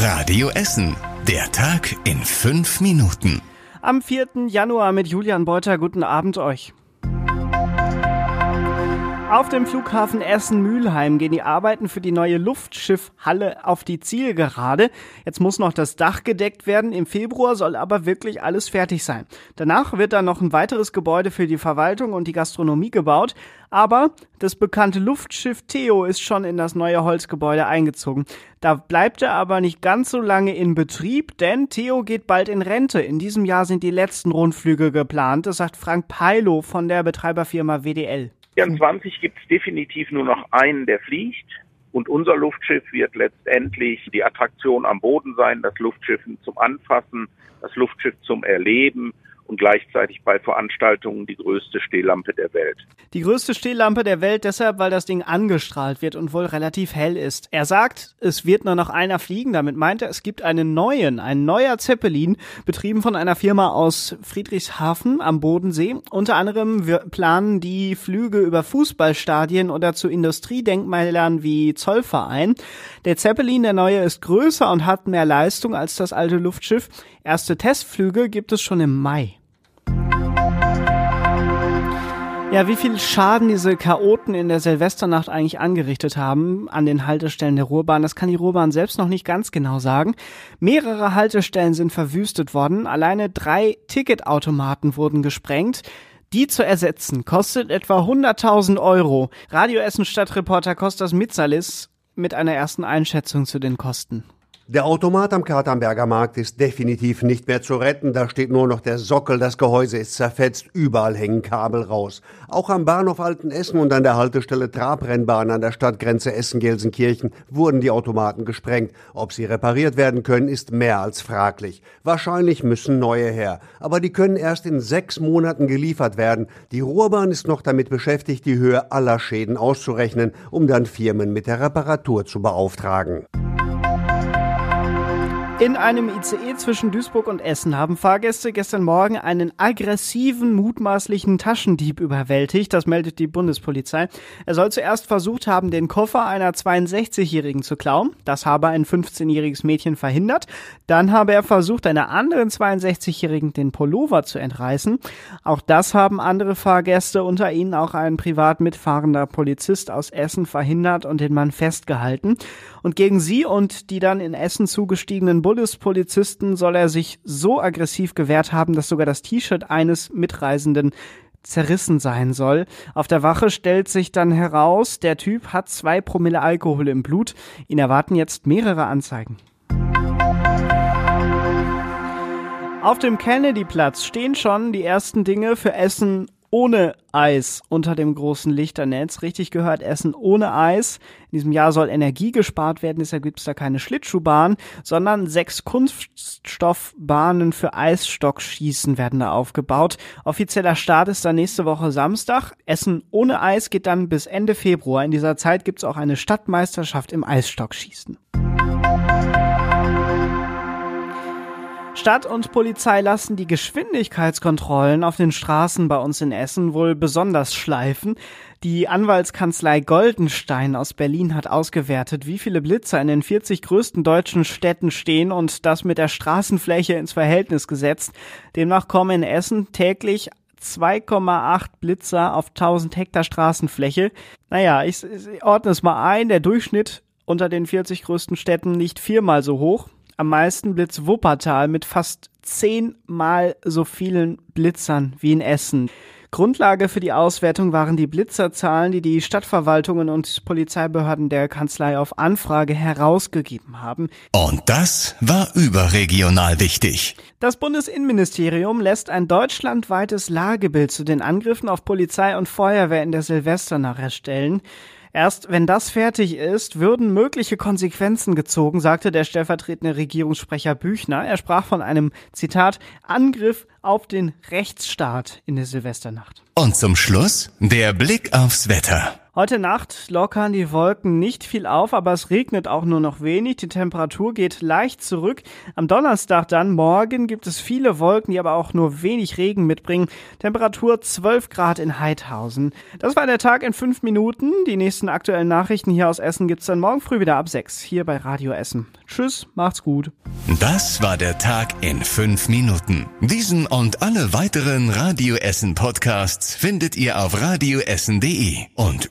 Radio Essen. Der Tag in fünf Minuten. Am 4. Januar mit Julian Beuter. Guten Abend euch. Auf dem Flughafen Essen-Mülheim gehen die Arbeiten für die neue Luftschiffhalle auf die Zielgerade. Jetzt muss noch das Dach gedeckt werden. Im Februar soll aber wirklich alles fertig sein. Danach wird dann noch ein weiteres Gebäude für die Verwaltung und die Gastronomie gebaut. Aber das bekannte Luftschiff Theo ist schon in das neue Holzgebäude eingezogen. Da bleibt er aber nicht ganz so lange in Betrieb, denn Theo geht bald in Rente. In diesem Jahr sind die letzten Rundflüge geplant. Das sagt Frank Peilo von der Betreiberfirma WDL. 2024 gibt es definitiv nur noch einen, der fliegt. Und unser Luftschiff wird letztendlich die Attraktion am Boden sein, das Luftschiff zum Anfassen, das Luftschiff zum Erleben und gleichzeitig bei Veranstaltungen die größte Stehlampe der Welt. Die größte Stehlampe der Welt deshalb, weil das Ding angestrahlt wird und wohl relativ hell ist. Er sagt, es wird nur noch einer fliegen. Damit meint er, es gibt einen neuen, ein neuer Zeppelin, betrieben von einer Firma aus Friedrichshafen am Bodensee. Unter anderem planen die Flüge über Fußballstadien oder zu Industriedenkmälern wie Zollverein. Der Zeppelin, der neue, ist größer und hat mehr Leistung als das alte Luftschiff. Erste Testflüge gibt es schon im Mai. Ja, wie viel Schaden diese Chaoten in der Silvesternacht eigentlich angerichtet haben an den Haltestellen der Ruhrbahn, das kann die Ruhrbahn selbst noch nicht ganz genau sagen. Mehrere Haltestellen sind verwüstet worden. Alleine drei Ticketautomaten wurden gesprengt. Die zu ersetzen kostet etwa 100.000 Euro. Radio Essen Stadtreporter Kostas Mitsalis mit einer ersten Einschätzung zu den Kosten. Der Automat am Katernberger Markt ist definitiv nicht mehr zu retten. Da steht nur noch der Sockel, das Gehäuse ist zerfetzt, überall hängen Kabel raus. Auch am Bahnhof Altenessen und an der Haltestelle Trabrennbahn an der Stadtgrenze Essen-Gelsenkirchen wurden die Automaten gesprengt. Ob sie repariert werden können, ist mehr als fraglich. Wahrscheinlich müssen neue her. Aber die können erst in sechs Monaten geliefert werden. Die Ruhrbahn ist noch damit beschäftigt, die Höhe aller Schäden auszurechnen, um dann Firmen mit der Reparatur zu beauftragen. In einem ICE zwischen Duisburg und Essen haben Fahrgäste gestern Morgen einen aggressiven, mutmaßlichen Taschendieb überwältigt. Das meldet die Bundespolizei. Er soll zuerst versucht haben, den Koffer einer 62-Jährigen zu klauen. Das habe ein 15-jähriges Mädchen verhindert. Dann habe er versucht, einer anderen 62-Jährigen den Pullover zu entreißen. Auch das haben andere Fahrgäste, unter ihnen auch ein privat mitfahrender Polizist aus Essen verhindert und den Mann festgehalten. Und gegen sie und die dann in Essen zugestiegenen Bundespolizisten soll er sich so aggressiv gewehrt haben, dass sogar das T-Shirt eines Mitreisenden zerrissen sein soll. Auf der Wache stellt sich dann heraus, der Typ hat zwei Promille Alkohol im Blut. Ihn erwarten jetzt mehrere Anzeigen. Auf dem Kennedy-Platz stehen schon die ersten Dinge für Essen ohne Eis unter dem großen Lichternetz. Richtig gehört, Essen ohne Eis. In diesem Jahr soll Energie gespart werden, deshalb gibt es da keine Schlittschuhbahn, sondern sechs Kunststoffbahnen für Eisstockschießen werden da aufgebaut. Offizieller Start ist dann nächste Woche Samstag. Essen ohne Eis geht dann bis Ende Februar. In dieser Zeit gibt es auch eine Stadtmeisterschaft im Eisstockschießen. Stadt und Polizei lassen die Geschwindigkeitskontrollen auf den Straßen bei uns in Essen wohl besonders schleifen. Die Anwaltskanzlei Goldenstein aus Berlin hat ausgewertet, wie viele Blitzer in den 40 größten deutschen Städten stehen und das mit der Straßenfläche ins Verhältnis gesetzt. Demnach kommen in Essen täglich 2,8 Blitzer auf 1000 Hektar Straßenfläche. Naja, ich, ich ordne es mal ein. Der Durchschnitt unter den 40 größten Städten liegt viermal so hoch am meisten Blitz Wuppertal mit fast zehnmal so vielen Blitzern wie in Essen. Grundlage für die Auswertung waren die Blitzerzahlen, die die Stadtverwaltungen und Polizeibehörden der Kanzlei auf Anfrage herausgegeben haben. Und das war überregional wichtig. Das Bundesinnenministerium lässt ein deutschlandweites Lagebild zu den Angriffen auf Polizei und Feuerwehr in der Silvesternacht erstellen. Erst wenn das fertig ist, würden mögliche Konsequenzen gezogen, sagte der stellvertretende Regierungssprecher Büchner. Er sprach von einem, Zitat, Angriff auf den Rechtsstaat in der Silvesternacht. Und zum Schluss der Blick aufs Wetter. Heute Nacht lockern die Wolken nicht viel auf, aber es regnet auch nur noch wenig. Die Temperatur geht leicht zurück. Am Donnerstag dann, morgen, gibt es viele Wolken, die aber auch nur wenig Regen mitbringen. Temperatur 12 Grad in Heidhausen. Das war der Tag in fünf Minuten. Die nächsten aktuellen Nachrichten hier aus Essen gibt's dann morgen früh wieder ab sechs hier bei Radio Essen. Tschüss, macht's gut. Das war der Tag in fünf Minuten. Diesen und alle weiteren Radio Essen Podcasts findet ihr auf radioessen.de und